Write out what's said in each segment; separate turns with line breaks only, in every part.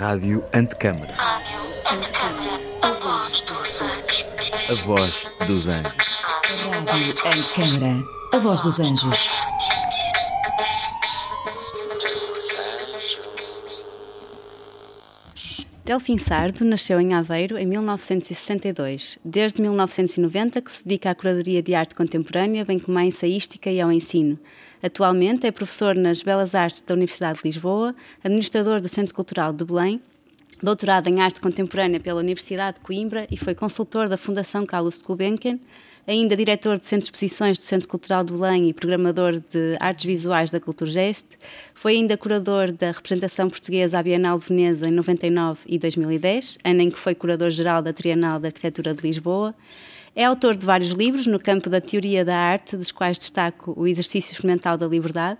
Rádio Antecâmara.
Rádio Antecâmara. A voz dos anjos.
A voz dos anjos.
Rádio Antecâmara. A voz dos anjos.
Delfim Sardo nasceu em Aveiro em 1962. Desde 1990 que se dedica à curadoria de arte contemporânea, bem como à ensaística e ao ensino. Atualmente é professor nas Belas Artes da Universidade de Lisboa, administrador do Centro Cultural de Belém, doutorado em arte contemporânea pela Universidade de Coimbra e foi consultor da Fundação Carlos de Gulbenkian, ainda diretor do Centro de Exposições do Centro Cultural de Belém e programador de artes visuais da Culturgest, foi ainda curador da representação portuguesa à Bienal de Veneza em 99 e 2010, ano em que foi curador-geral da Trienal de Arquitetura de Lisboa. É autor de vários livros no campo da teoria da arte, dos quais destaco o Exercício Experimental da Liberdade.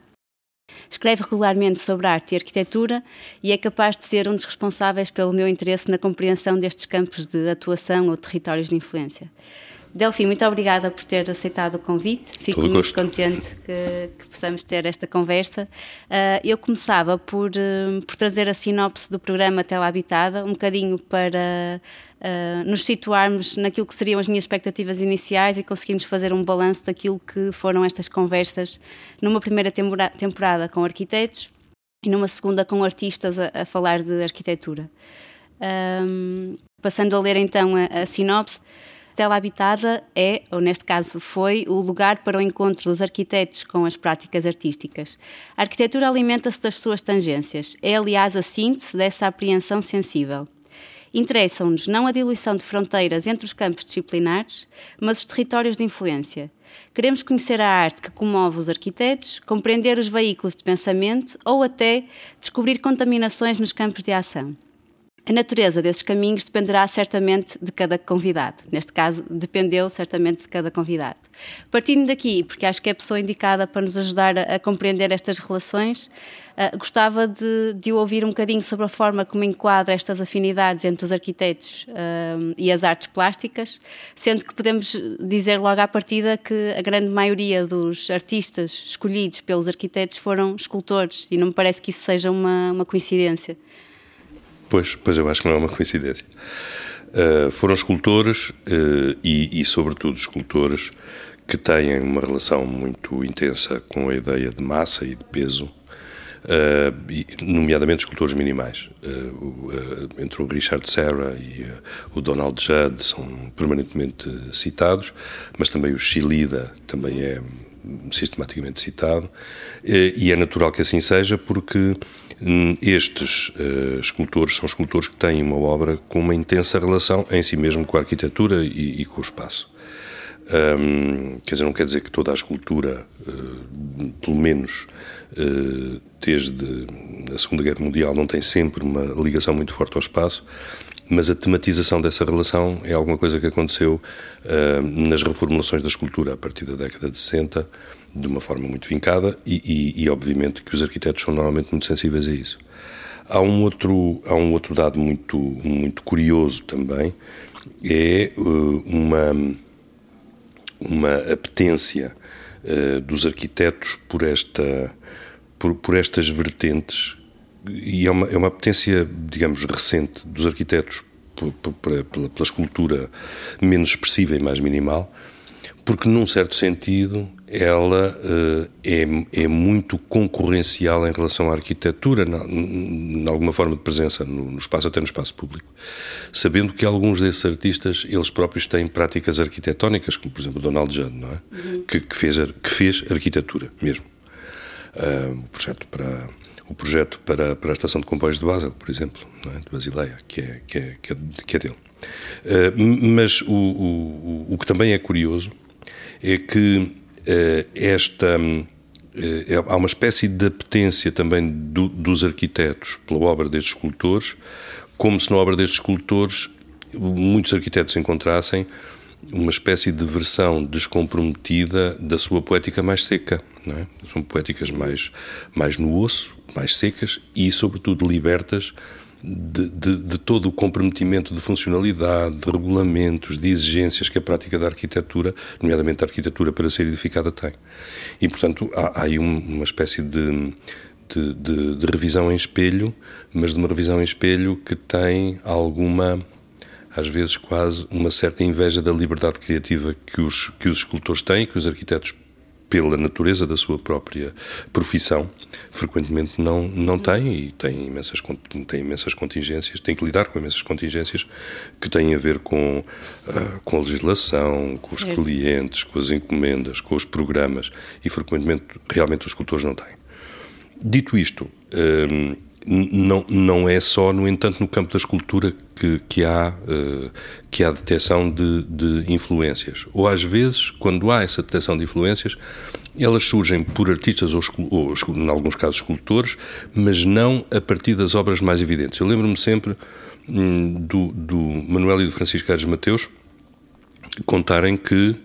Escreve regularmente sobre arte e arquitetura e é capaz de ser um dos responsáveis pelo meu interesse na compreensão destes campos de atuação ou territórios de influência. Delfim, muito obrigada por ter aceitado o convite. Fico
Todo
muito
gosto.
contente que, que possamos ter esta conversa. Ah, eu começava por, eh, por trazer a sinopse do programa Tela Habitada, um bocadinho para ah, nos situarmos naquilo que seriam as minhas expectativas iniciais e conseguirmos fazer um balanço daquilo que foram estas conversas numa primeira temporada, temporada com arquitetos e numa segunda com artistas a, a falar de arquitetura. Ahm, passando a ler então a, a sinopse. Tela Habitada é, ou neste caso foi, o lugar para o encontro dos arquitetos com as práticas artísticas. A arquitetura alimenta-se das suas tangências, é aliás a síntese dessa apreensão sensível. Interessam-nos não a diluição de fronteiras entre os campos disciplinares, mas os territórios de influência. Queremos conhecer a arte que comove os arquitetos, compreender os veículos de pensamento ou até descobrir contaminações nos campos de ação. A natureza desses caminhos dependerá certamente de cada convidado. Neste caso, dependeu certamente de cada convidado. Partindo daqui, porque acho que é a pessoa indicada para nos ajudar a, a compreender estas relações, ah, gostava de, de ouvir um bocadinho sobre a forma como enquadra estas afinidades entre os arquitetos ah, e as artes plásticas, sendo que podemos dizer logo à partida que a grande maioria dos artistas escolhidos pelos arquitetos foram escultores, e não me parece que isso seja uma, uma coincidência.
Pois, pois eu acho que não é uma coincidência. Uh, foram escultores uh, e, e, sobretudo, escultores que têm uma relação muito intensa com a ideia de massa e de peso, uh, e, nomeadamente escultores minimais. Entre o Richard Serra e o Donald Judd são permanentemente citados, mas também o Chilida também é sistematicamente citado, e é natural que assim seja porque hum, estes uh, escultores são escultores que têm uma obra com uma intensa relação em si mesmo com a arquitetura e, e com o espaço. Um, quer dizer, não quer dizer que toda a escultura, uh, pelo menos uh, desde a Segunda Guerra Mundial, não tem sempre uma ligação muito forte ao espaço, mas a tematização dessa relação é alguma coisa que aconteceu uh, nas reformulações da escultura a partir da década de 60, de uma forma muito vincada, e, e, e, obviamente que os arquitetos são normalmente muito sensíveis a isso. Há um outro, há um outro dado muito, muito curioso também, é uh, uma, uma apetência uh, dos arquitetos por, esta, por, por estas vertentes e é uma, é uma apetência, digamos, recente dos arquitetos pela, escultura menos expressiva e mais minimal, porque, num certo sentido, ela uh, é, é muito concorrencial em relação à arquitetura, em alguma forma de presença no, no, espaço, até no espaço público. Sabendo que alguns desses artistas, eles próprios têm práticas arquitetónicas, como, por exemplo, Donald Judd, não é? Uhum. Que, que, fez, que fez arquitetura mesmo. Uh, o projeto para o projeto para, para a estação de comboios de Basel, por exemplo, é? de Basileia, que é, que é, que é, que é dele. Uh, mas o, o, o que também é curioso é que uh, esta. Uh, há uma espécie de apetência também do, dos arquitetos pela obra destes escultores, como se na obra destes escultores muitos arquitetos encontrassem uma espécie de versão descomprometida da sua poética mais seca. É? São poéticas mais, mais no osso, mais secas e, sobretudo, libertas de, de, de, todo o comprometimento de funcionalidade, de regulamentos, de exigências que a prática da arquitetura, nomeadamente a arquitetura para ser edificada, tem. E, portanto, há, há aí um, uma espécie de, de, revisão em espelho, mas de uma revisão em espelho que tem alguma, às vezes quase, uma certa inveja da liberdade criativa que os, que os escultores têm, que os arquitetos pela natureza da sua própria profissão, frequentemente não, não tem e tem imensas, tem imensas contingências, tem que lidar com imensas contingências que têm a ver com, uh, com a legislação, com certo. os clientes, com as encomendas, com os programas e frequentemente realmente os escultores não têm. Dito isto, um, não, não é só, no entanto, no campo da escultura que, que, há, uh, que há detecção de, de, influências. Ou às vezes, quando há essa detecção de influências, elas surgem por artistas ou, ou em alguns casos, escultores, mas não a partir das obras mais evidentes. Eu lembro-me sempre hum, do, do Manuel e do Francisco Aires Mateus contarem que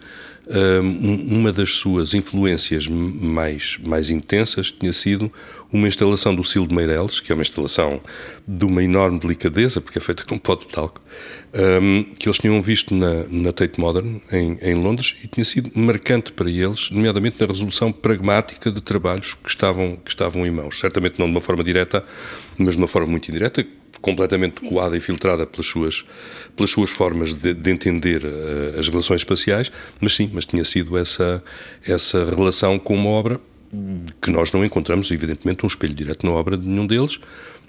uma das suas influências mais, mais intensas tinha sido uma instalação do Silo de Meireles, que é uma instalação de uma enorme delicadeza, porque é feita com pó de talco, que eles tinham visto na, na Tate Modern, em, em Londres, e tinha sido marcante para eles, nomeadamente na resolução pragmática de trabalhos que estavam, que estavam em mãos. Certamente não de uma forma direta, mas de uma forma muito indireta, completamente coada e filtrada pelas suas, pelas suas formas de, de entender uh, as relações espaciais, mas sim, mas tinha sido essa, essa relação com uma obra que nós não encontramos, evidentemente, um espelho direto na obra de nenhum deles,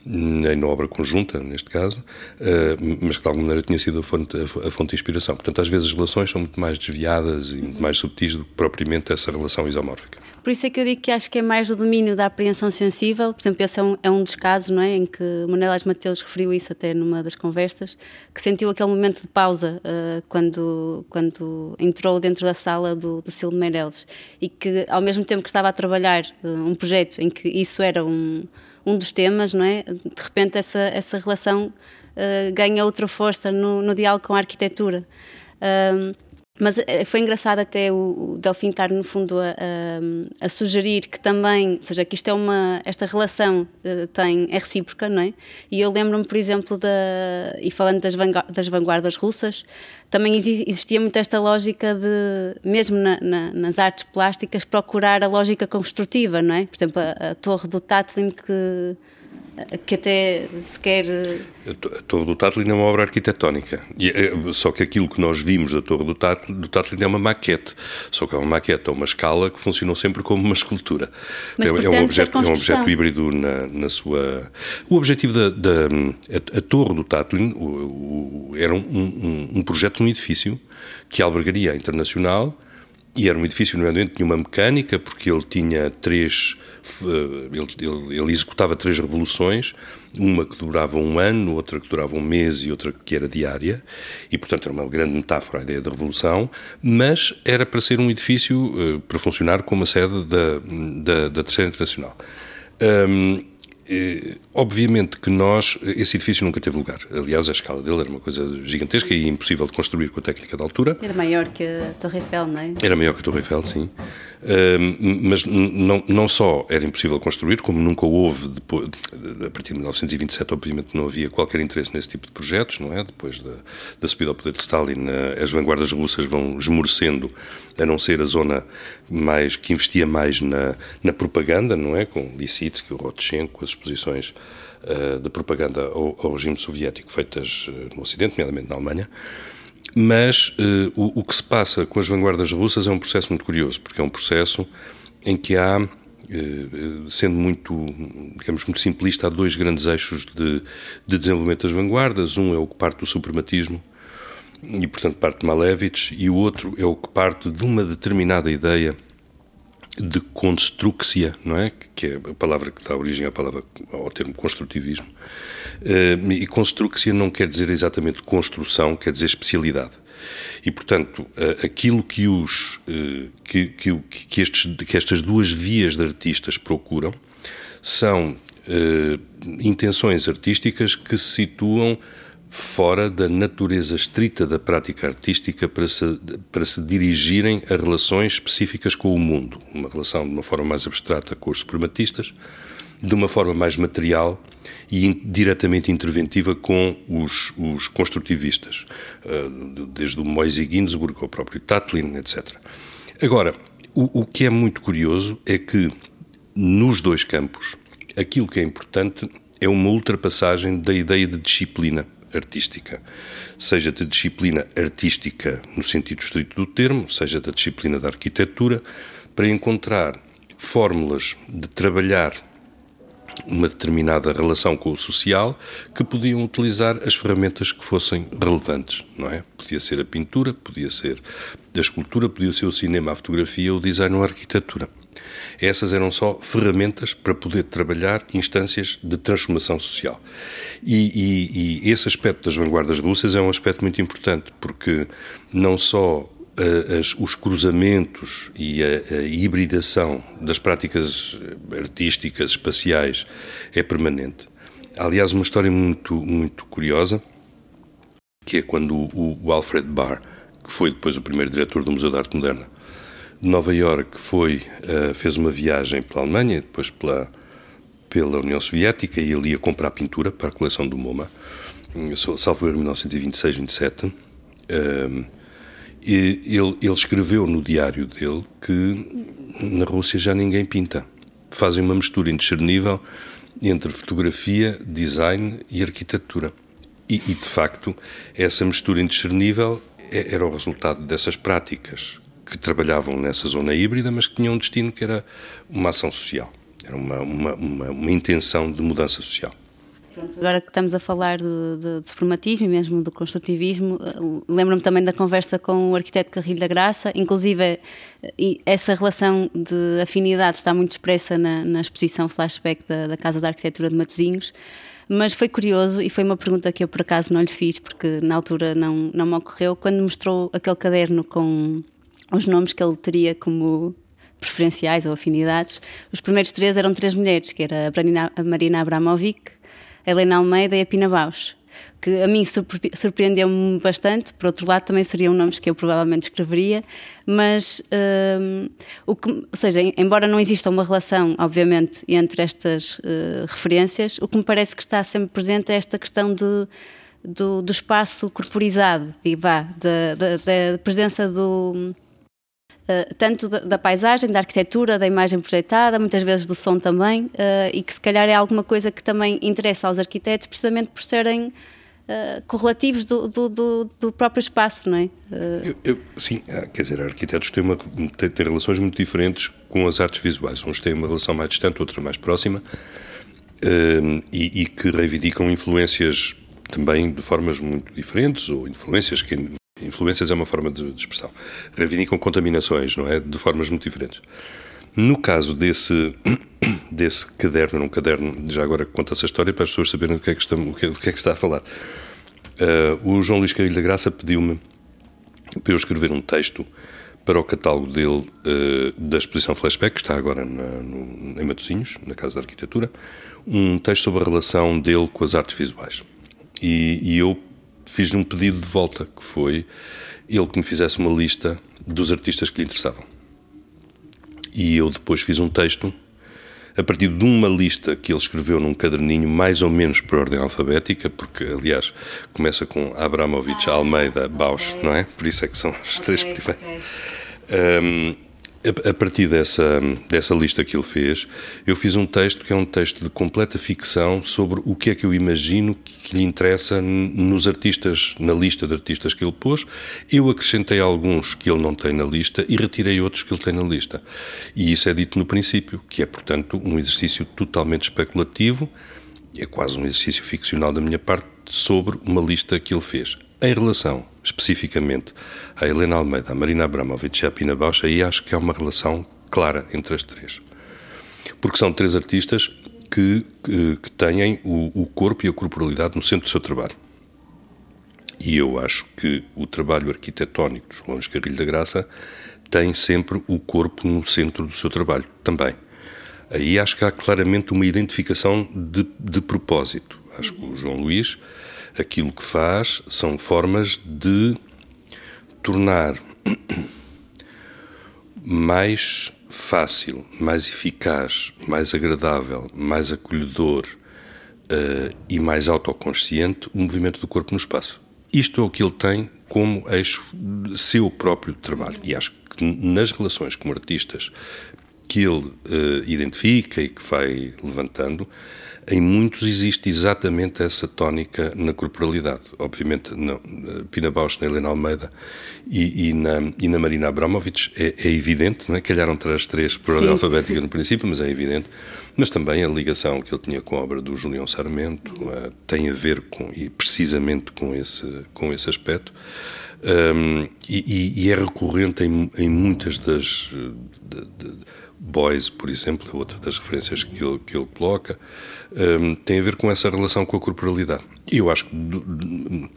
na obra conjunta, neste caso, eh, mas que de alguma maneira tinha sido a fonte, a fonte de inspiração. Portanto, às vezes as relações são muito mais desviadas e muito mais subtis do que propriamente essa relação isomórfica.
Por isso é que eu digo que acho que é mais o domínio da apreensão sensível. Por exemplo, esse é um, é um dos casos não é, em que Manuel Mateus referiu isso até numa das conversas, que sentiu aquele momento de pausa uh, quando, quando entrou dentro da sala do, do Silvio Meirelles e que, ao mesmo tempo que estava a trabalhar uh, um projeto em que isso era um, um dos temas, não é? de repente essa, essa relação uh, ganha outra força no, no diálogo com a arquitetura. Mas eh, foi engraçado até o, Delfim estar, no fundo, a, a, a, sugerir que também, ou seja, que isto é uma, esta relação uh, tem, é recíproca, não é? E eu lembro-me, por exemplo, da, e falando das, das vanguardas russas, também existia muito esta lógica de, mesmo na, na, nas artes plásticas, procurar a lógica construtiva, não é? Por exemplo, a, a torre do Tatlin que que até sequer.
A Torre do Tatlin é uma obra arquitetónica. E, é, só que aquilo que nós vimos da Torre do Tatlin, do Tatlin é uma maquete. Só que é uma maquete a uma escala que funcionou sempre como uma escultura.
Mas,
é,
portanto,
é, um objeto, é um objeto híbrido na, na sua. O objetivo da. da a, a, Torre do Tatlin o, o, era um, um, um projeto de um edifício que albergaria a internacional e era um edifício, nomeadamente, tinha uma mecânica, porque ele tinha três eh, ele, ele, ele, executava três revoluções, uma que durava um ano, outra que durava um mês e outra que era diária, e portanto era uma grande metáfora a ideia da revolução, mas era para ser um edifício uh, para funcionar como a sede da, da, da Terceira Internacional. Um, eh, obviamente que nós, esse edifício nunca teve lugar. Aliás, a escala dele era uma coisa gigantesca e impossível de construir com a técnica da altura.
Era maior que a Torre Eiffel, não é?
Era maior que a Torre Eiffel, sim. mas não, não só era impossível construir, como nunca houve, depois, a partir de 1927, obviamente não havia qualquer interesse nesse tipo de projetos, não é? Depois da, da subida ao poder de Stalin, eh, as vanguardas russas vão esmorecendo, a não ser a zona mais que investia mais na, na propaganda, não é? Com Lissitsky, o Rotchenko, as exposições de propaganda ao, ao, regime soviético feitas uh, no Ocidente, nomeadamente na Alemanha. Mas uh, o, o, que se passa com as vanguardas russas é um processo muito curioso, porque é um processo em que há, sendo muito, digamos, muito simplista, há dois grandes eixos de, de desenvolvimento das vanguardas. Um é o que parte do suprematismo, e portanto parte de Malevich, e o outro é o que parte de uma determinada ideia de construxia, não é? Que é a palavra que dá origem à palavra, ao termo construtivismo. Eh, e construxia não quer dizer exatamente construção, quer dizer especialidade. E, portanto, eh, aquilo que, os, eh, que, que, que, estes, que estas duas vias de artistas procuram são intenções artísticas que se situam fora da natureza estrita da prática artística para se, para se dirigirem a relações específicas com o mundo. Uma relação de uma forma mais abstrata com os suprematistas, de uma forma mais material e diretamente interventiva com os, os construtivistas, eh, desde o Moisey Ginsburg ao próprio Tatlin, etc. Agora, o, o que é muito curioso é que nos dois campos aquilo que é importante é uma ultrapassagem da ideia de disciplina artística, seja de disciplina artística no sentido estrito do termo, seja da disciplina da arquitetura, para encontrar fórmulas de trabalhar uma determinada relação com o social que podiam utilizar as ferramentas que fossem relevantes, não é? Podia ser a pintura, podia ser a escultura, podia ser o cinema, a fotografia, o design ou a arquitetura. Essas eram só ferramentas para poder trabalhar instâncias de transformação social. E, e, e esse aspecto das vanguardas russas é um aspecto muito importante, porque não só as, os cruzamentos e a, a, hibridação das práticas artísticas, espaciais, é permanente. Aliás, uma história muito, muito curiosa, que é quando o, o Alfred Barr, que foi depois o primeiro diretor do Museu de Arte Moderna de Nova Iorque, foi, uh, fez uma viagem pela Alemanha, depois pela, pela União Soviética, e ele ia comprar pintura para a coleção do MoMA, salvo em 1926, 27. Uh, e ele, ele escreveu no diário dele que na Rússia já ninguém pinta. Fazem uma mistura indiscernível entre fotografia, design e arquitetura. E, e, de facto, essa mistura indiscernível é, era o resultado dessas práticas que trabalhavam nessa zona híbrida, mas que tinham um destino que era uma ação social, era uma, uma, uma, uma intenção de mudança social.
Agora que estamos a falar de, de, de suprematismo e mesmo do construtivismo, eh, lembro-me também da conversa com o arquiteto Carrilho da Graça, inclusive eh, essa relação de afinidade está muito expressa na, na exposição flashback da, da, Casa da Arquitetura de Matosinhos, mas foi curioso e foi uma pergunta que eu por acaso não lhe fiz, porque na altura não, não me ocorreu, quando mostrou aquele caderno com os nomes que ele teria como preferenciais ou afinidades, os primeiros três eram três mulheres, que era a Marina Abramovic, Helena Almeida e a Pina Bausch, que a mim surpreendeu-me bastante. Por outro lado, também seriam nomes que eu provavelmente escreveria, mas, um, o que, ou seja, embora não exista uma relação, obviamente, entre estas uh, referências, o que me parece que está sempre presente é esta questão de, do, do espaço corporizado, vá, da presença do Uh, tanto da, paisagem, da arquitetura, da imagem projetada, muitas vezes do som também, uh, e que se calhar é alguma coisa que também interessa aos arquitetos, precisamente por serem uh, correlativos do, do, do, do, próprio espaço, não é?
Eu, eu, sim, quer dizer, arquitetos têm, uma, têm, têm, relações muito diferentes com as artes visuais. Uns têm uma relação mais distante, outra mais próxima, e, e que reivindicam influências também de formas muito diferentes, ou influências que Influências é uma forma de, expressão. Reivindicam contaminações, não é? De formas muito diferentes. No caso desse, desse caderno, um caderno, já agora conta essa história para as pessoas saberem do que é que, estamos, do que, do que, é que está a falar. Uh, o João Luís Carrilho da Graça pediu-me para eu escrever um texto para o catálogo dele uh, da exposição Flashback, que está agora na, no, em Matosinhos, na Casa da Arquitetura, um texto sobre a relação dele com as artes visuais. E, e eu fiz-lhe um pedido de volta, que foi ele que me fizesse uma lista dos artistas que lhe interessavam. E eu depois fiz um texto a partir de uma lista que ele escreveu num caderninho, mais ou menos por ordem alfabética, porque, aliás, começa com Abramovich, Almeida, Bausch, não é? Por isso é que são os três primeiros. Okay. Um, a partir dessa, dessa lista que ele fez, eu fiz um texto que é um texto de completa ficção sobre o que é que eu imagino que lhe interessa nos artistas, na lista de artistas que ele pôs. Eu acrescentei alguns que ele não tem na lista e retirei outros que ele tem na lista. E isso é dito no princípio, que é, portanto, um exercício totalmente especulativo, é quase um exercício ficcional da minha parte, sobre uma lista que ele fez. Em relação especificamente a Helena Almeida, a Marina Abramovic e a Pina Bausch, aí acho que há uma relação clara entre as três. Porque são três artistas que, que, que têm o, o corpo e a corporalidade no centro do seu trabalho. E eu acho que o trabalho arquitetónico de João Carrilho da Graça tem sempre o corpo no centro do seu trabalho, também. Aí acho que há claramente uma identificação de, de propósito. Acho que o João Luís aquilo que faz são formas de tornar mais fácil, mais eficaz, mais agradável, mais acolhedor uh, e mais autoconsciente o movimento do corpo no espaço. Isto é o que ele tem como eixo seu próprio trabalho. E acho que nas relações com artistas que ele uh, identifica e que vai levantando, em muitos existe exatamente essa tónica na corporalidade. Obviamente, não, Pina Bausch, na Helena Almeida e, e, na, e na Marina Abramovic é, é, evidente, não é? Calharam as três por ordem alfabética no princípio, mas é evidente. Mas também a ligação que ele tinha com a obra do Julião Sarmento uh, tem a ver com, e precisamente com esse, com esse aspecto. Um, e, e, é recorrente em, em muitas das. De, de, Boys, por exemplo, é outra das referências que ele, que ele coloca, um, tem a ver com essa relação com a corporalidade. E eu acho que uh,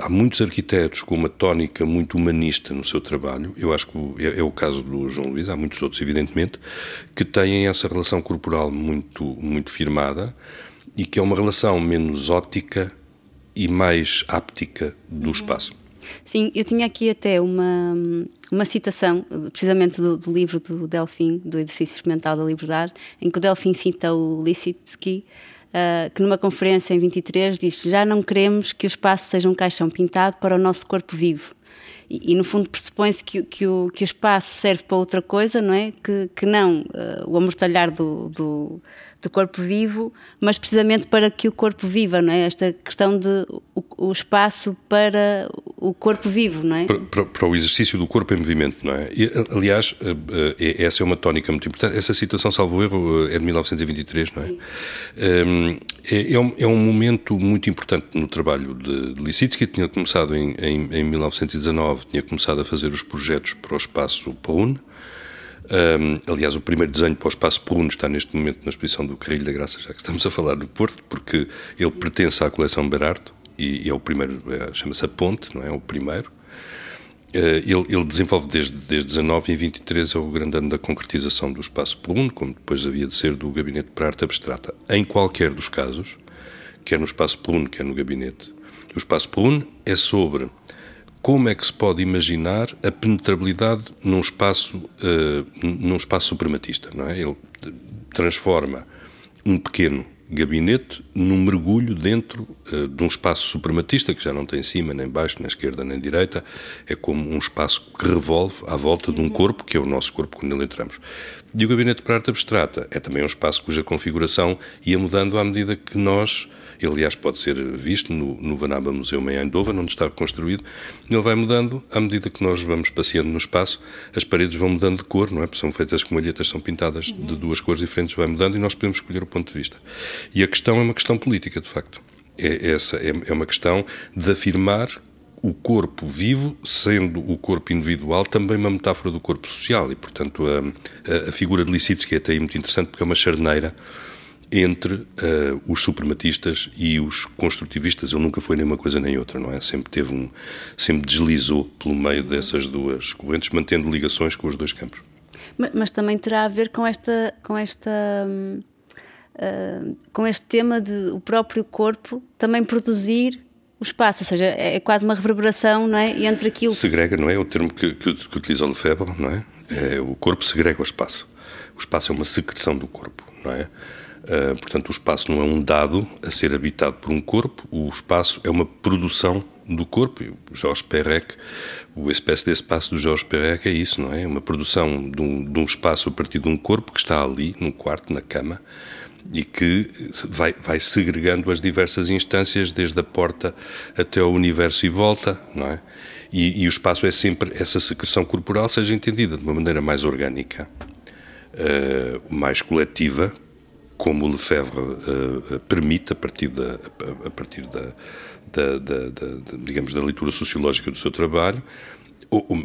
há muitos arquitetos com uma tónica muito humanista no seu trabalho, eu acho que é, é, o caso do João Luís, há muitos outros, evidentemente, que têm essa relação corporal muito, muito firmada e que é uma relação menos óptica e mais áptica do espaço.
Sim, eu tinha aqui até uma, uma citação, precisamente do, do livro do Delfim, do Exercício Experimental da Liberdade, em que o Delfim cita o Lissitsky, uh, que numa conferência em 23 diz: Já não queremos que o espaço seja um caixão pintado para o nosso corpo vivo. E, e, no fundo pressupõe-se que, que, o, que o espaço serve para outra coisa, não é? Que, que não uh, o amortalhar do, do, do, corpo vivo, mas precisamente para que o corpo viva, não é? Esta questão de o, o espaço para o corpo vivo, não é?
Para, para, para, o exercício do corpo em movimento, não é? E, aliás, uh, uh, essa é uma tónica muito importante. Essa situação, salvo erro, é de 1923, não é? Um, é, é, um, é, um, momento muito importante no trabalho de, de Lissitsky, que tinha começado em, em, em 1919 tinha começado a fazer os projetos para o espaço Paun. Um, aliás, o primeiro desenho para o espaço Paun está neste momento na exposição do Carrilho da Graça, já que estamos a falar do Porto, porque ele pertence à coleção Berardo e é o primeiro, é, chama-se A Ponte, não é? o primeiro. Uh, ele, ele, desenvolve desde, desde 19 e 23 é o grande ano da concretização do espaço Paun, como depois havia de ser do Gabinete para Arte Abstrata. Em qualquer dos casos, quer no espaço Paun, quer no gabinete, o espaço Paun é sobre como é que se pode imaginar a penetrabilidade num espaço, uh, num espaço suprematista, não é? Ele transforma um pequeno gabinete num mergulho dentro uh, de um espaço suprematista que já não tem cima, nem baixo, nem esquerda, nem direita. É como um espaço que revolve à volta de um corpo, que é o nosso corpo quando nele entramos. E o gabinete para arte abstrata é também um espaço cuja configuração ia mudando à medida que nós ele, aliás, pode ser visto no, no Vanaba Museu em Eindhoven, onde está construído. Ele vai mudando à medida que nós vamos passeando no espaço. As paredes vão mudando de cor, não é? Porque são feitas com malhetas, são pintadas de duas cores diferentes, vai mudando e nós podemos escolher o ponto de vista. E a questão é uma questão política, de facto. É, essa é, é uma questão de afirmar o corpo vivo, sendo o corpo individual também uma metáfora do corpo social. E, portanto, a, a, figura de Lissitsky é até muito interessante porque é uma charneira entre uh, os suprematistas e os construtivistas. Ele nunca foi nem uma coisa nem outra, não é? Sempre teve um, sempre deslizou pelo meio dessas duas correntes, mantendo ligações com os dois campos.
Mas, mas também terá a ver com esta, com esta, uh, com este tema de o próprio corpo também produzir o espaço, ou seja, é, é quase uma reverberação, não é, entre aquilo.
Segrega, não é? O termo que, que, que utiliza o Lefebvre, não é? é? O corpo segrega o espaço. O espaço é uma secreção do corpo, não é? Uh, portanto, o espaço não é um dado a ser habitado por um corpo, o espaço é uma produção do corpo. O Jorge Perec, o espécie de espaço do Jorge Perec é isso, não é? Uma produção de um, de um, espaço a partir de um corpo que está ali, num quarto, na cama, e que vai, vai segregando as diversas instâncias, desde a porta até ao universo e volta, não é? E, e o espaço é sempre essa secreção corporal, seja entendida de uma maneira mais orgânica, uh, mais coletiva, como o Lefebvre uh, permite a partir da, a partir da, da, da, da, digamos da leitura sociológica do seu trabalho,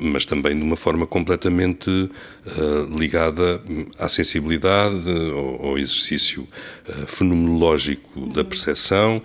mas também de uma forma completamente uh, ligada à sensibilidade, ao, ao exercício uh, fenomenológico da percepção.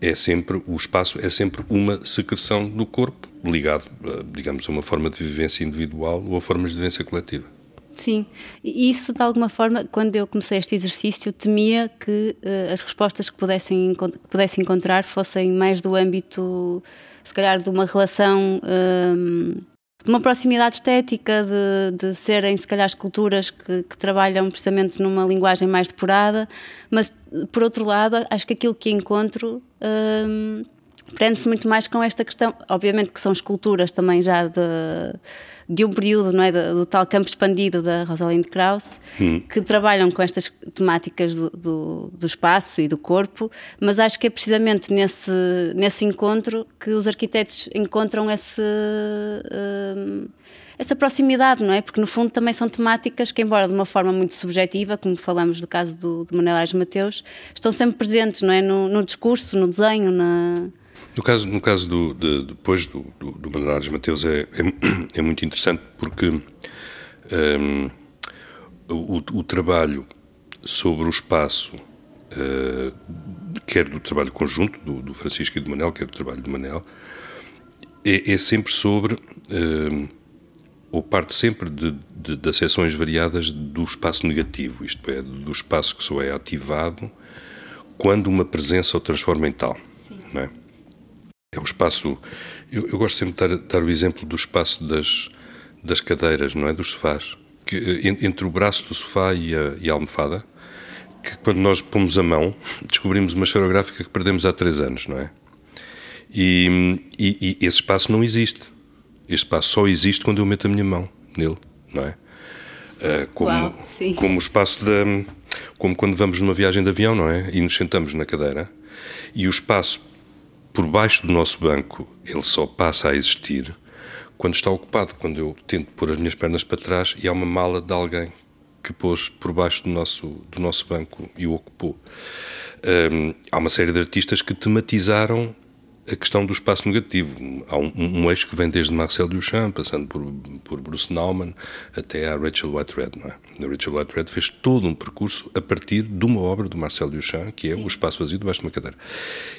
É sempre o espaço é sempre uma secreção do corpo ligado, digamos, a uma forma de vivência individual ou a formas de vivência coletiva.
Sim, e isso de alguma forma, quando eu comecei este exercício, temia que uh, as respostas que pudessem, que pudesse encontrar fossem mais do âmbito, se calhar, de uma relação, um, ehm, de uma proximidade estética, de, de serem, se calhar, esculturas que, que, trabalham precisamente numa linguagem mais depurada, mas, por outro lado, acho que aquilo que encontro. Um, ehm, prende-se muito mais com esta questão. Obviamente que são esculturas também já de, de um período, não é? Do, do tal campo expandido da Rosalind Krauss,
Hum.
que trabalham com estas temáticas do, do, do espaço e do corpo, mas acho que é precisamente nesse, nesse encontro que os arquitetos encontram esse. hum, essa proximidade, não é? Porque no fundo também são temáticas que, embora de uma forma muito subjetiva, como falamos do caso do, do Manuel Aires Mateus, estão sempre presentes, não é? No, no discurso, no desenho, na,
No caso, no caso do, de, depois do, do, do Aires Mateus é, é, é muito interessante porque hum, o, o trabalho sobre o espaço, eh, quer do trabalho conjunto do, do Francisco e do Manel, quer do trabalho do Manel, é, é sempre sobre, hum, ou parte sempre de, de, de acessões variadas do espaço negativo, isto é, do espaço que só é ativado quando uma presença o transforma em tal. Não é? O espaço. Eu, eu gosto sempre de dar, dar o exemplo do espaço das, das cadeiras, não é? Dos sofás. Que, eh, en- entre o braço do sofá e a, e a almofada, que quando nós pomos a mão, descobrimos uma esferográfica que perdemos há três anos, não é? E, e- e esse espaço não existe. Esse espaço só existe quando eu meto a minha mão nele, não é? Ah, como,
Uau,
como o espaço da. Como quando vamos numa viagem de avião, não é? E nos sentamos na cadeira e o espaço por baixo do nosso banco ele só passa a existir quando está ocupado, quando eu tento pôr as minhas pernas para trás e há uma mala de alguém que pôs por baixo do nosso, do nosso banco e o ocupou. Hum, há uma série de artistas que tematizaram a questão do espaço negativo. Há um, um eixo que vem desde Marcel Duchamp, passando por, por Bruce Nauman, até à Rachel Whitehead. Não é? A Rachel Whitehead fez todo um percurso a partir de uma obra do Marcel Duchamp, que é o espaço vazio debaixo de uma cadeira.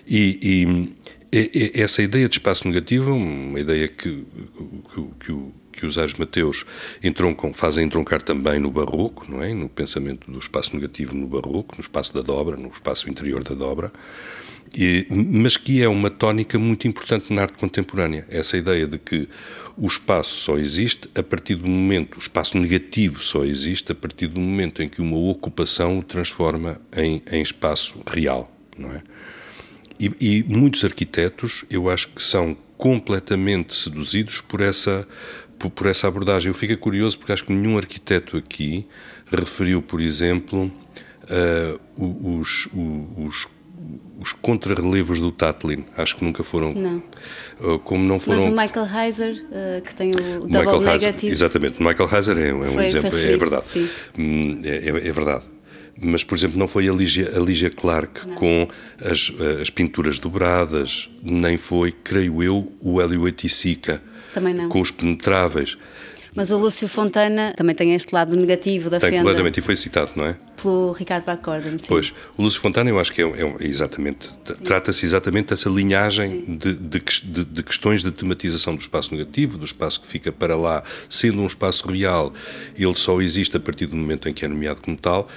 E, e, e- essa ideia de espaço negativo, uma ideia que, que, que, o- que os Aires Mateus entroncam, fazem entroncar também no barroco, não é? no pensamento do espaço negativo no barroco, no espaço da dobra, no espaço interior da dobra, e- mas que é uma tónica muito importante na arte contemporânea. Essa ideia de que o espaço só existe a partir do momento, o espaço negativo só existe a partir do momento em que uma ocupação o transforma em, em espaço real, não é? E, e muitos arquitetos, eu acho que são completamente seduzidos por essa, por, por essa abordagem. Eu fico curioso porque acho que nenhum arquiteto aqui referiu, por exemplo, o- os, o- os, os contrarrelevos do Tatlin. Acho que nunca foram.
Não.
ah, como não foram.
Mas o Michael Heiser, eh, que tem o Double
Michael Heiser,
Negative,
exatamente. Michael Heiser é, um- é um
Foi-
exemplo,
foi
é verdade. Hum, É, é- é verdade. Mas, por exemplo, não foi a Lígia, a Lígia Clark com as, as pinturas dobradas, nem foi, creio eu, o Hélio
não.
com os penetráveis.
mas o Lúcio Fontana também tem este lado negativo da
Tem
fenda
completamente, e foi citado, não é?
Pelo Ricardo Bacorden. sim.
Pois, o Lúcio Fontana eu acho que é, é é exatamente, trata-se exatamente dessa linhagem de, de de- questões de tematização do espaço negativo, do espaço que fica para lá, sendo um espaço real, ele só existe a partir do momento em que é nomeado como tal,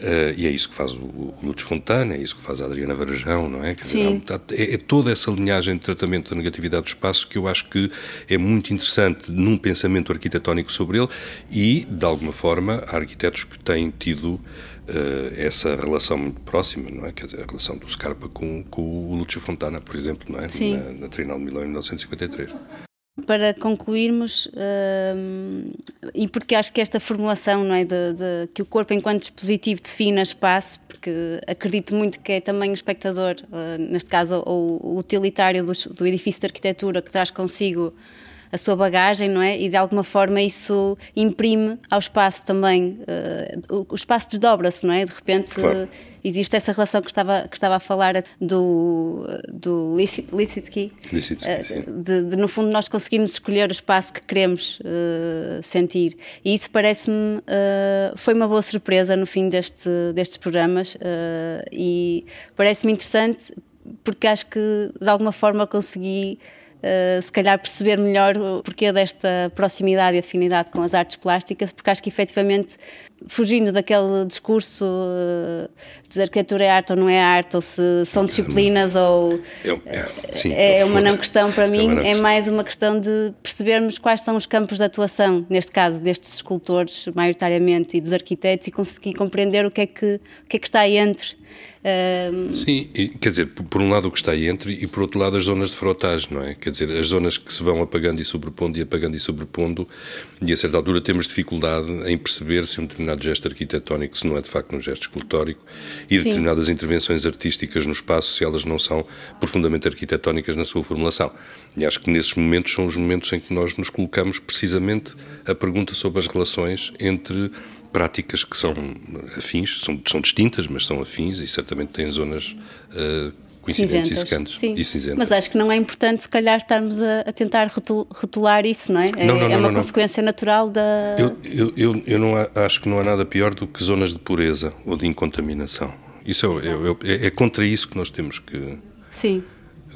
eh, e é isso que faz o, o Lúcio Fontana, é isso que faz a Adriana Varejão, não é?
Sim.
é, é toda essa linhagem de tratamento da negatividade do espaço que eu acho que é muito interessante num pensamento arquitetónico sobre ele e, de alguma forma, há arquitetos que têm tido eh, essa relação muito próxima, não é? Quer dizer, a relação do Scarpa com, com o Lúcio Fontana, por exemplo, não é?
Sim.
Na, na Trienal de Milão em 1953.
Para concluirmos, hum, e porque acho que esta formulação não é, de, de- que o corpo enquanto dispositivo define espaço, porque acredito muito que é também o espectador, eh, neste caso o, o utilitário do, do edifício de arquitetura, que traz consigo a sua bagagem, não é? E de alguma forma isso imprime ao espaço também, eh, o, espaço desdobra-se, não é? De repente
Claro.
eh, existe essa relação que estava, que estava a falar do, do Licit- Licitsky, eh,
sim.
de, de, no fundo nós conseguimos escolher o espaço que queremos eh, sentir e isso parece-me foi uma boa surpresa no fim deste, destes programas e parece-me interessante porque acho que de alguma forma consegui eh, se calhar perceber melhor o porquê desta proximidade e afinidade com as artes plásticas, porque acho que efetivamente fugindo daquele discurso uh, de arquitetura é arte ou não é arte, ou se são disciplinas ou.
É, é, sim,
é uma não questão para mim,
uma
é, mais uma questão de percebermos quais são os campos de atuação, neste caso, destes escultores, maioritariamente, e dos arquitetos, e conseguir compreender o que é que, o que, é que está aí entre
Sim, e, quer dizer, por um lado o que está aí entre e por outro lado as zonas de frotagem, não é? Quer dizer, as zonas que se vão apagando e sobrepondo e apagando e sobrepondo e a certa altura temos dificuldade em perceber se um determinado gesto arquitetónico se não é de facto um gesto escultórico e Sim. determinadas intervenções artísticas no espaço se elas não são profundamente arquitetónicas na sua formulação. E acho que nesses momentos são os momentos em que nós nos colocamos precisamente a pergunta sobre as relações entre práticas que são afins, são, são distintas, mas são afins e certamente têm zonas uh, coincidentes
cinzentas.
e secantes.
Sim.
E cinzentas.
Mas acho que não é importante, se calhar, estarmos a, a tentar rotular isso, não é?
Não, não,
é,
não,
é uma consequência natural da.
Eu, eu, eu, eu não há, acho que não há nada pior do que zonas de pureza ou de incontaminação. Isso é, é, é contra isso que nós temos que.
Sim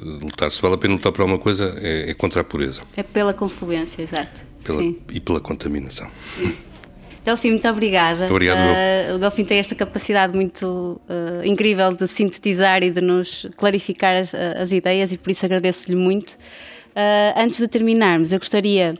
lutar. Se vale a pena lutar por alguma coisa, é, é contra a pureza.
É pela confluência, exato.
Pela,
Sim.
E pela contaminação.
Delfim, muito obrigada.
Muito obrigado.
Uh, o Delfim tem esta capacidade muito uh, incrível de sintetizar e de nos clarificar as, as ideias e por isso agradeço-lhe muito. Uh, antes de terminarmos, eu gostaria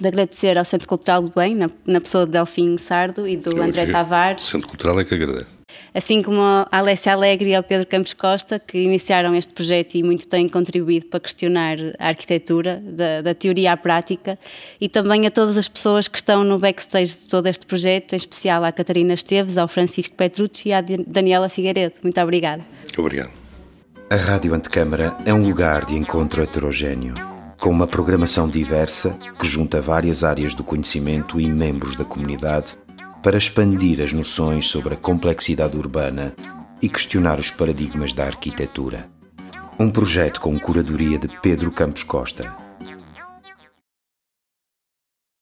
de agradecer ao Centro Cultural do Bem, na, na pessoa de Delfim Sardo e do eu André Tavares.
O Centro Cultural é que agradece
assim como a Alessia Alegre e ao Pedro Campos Costa, que iniciaram este projeto e muito têm contribuído para questionar a arquitetura, da, da, teoria à prática, e também a todas as pessoas que estão no backstage de todo este projeto, em especial à Catarina Esteves, ao Francisco Petrucci e à Daniela Figueiredo. Muito obrigada.
Obrigado.
A Rádio Antecâmara é um lugar de encontro heterogêneo, com uma programação diversa que junta várias áreas do conhecimento e membros da comunidade para expandir as noções sobre a complexidade urbana e questionar os paradigmas da arquitetura. Um projeto com curadoria de Pedro Campos Costa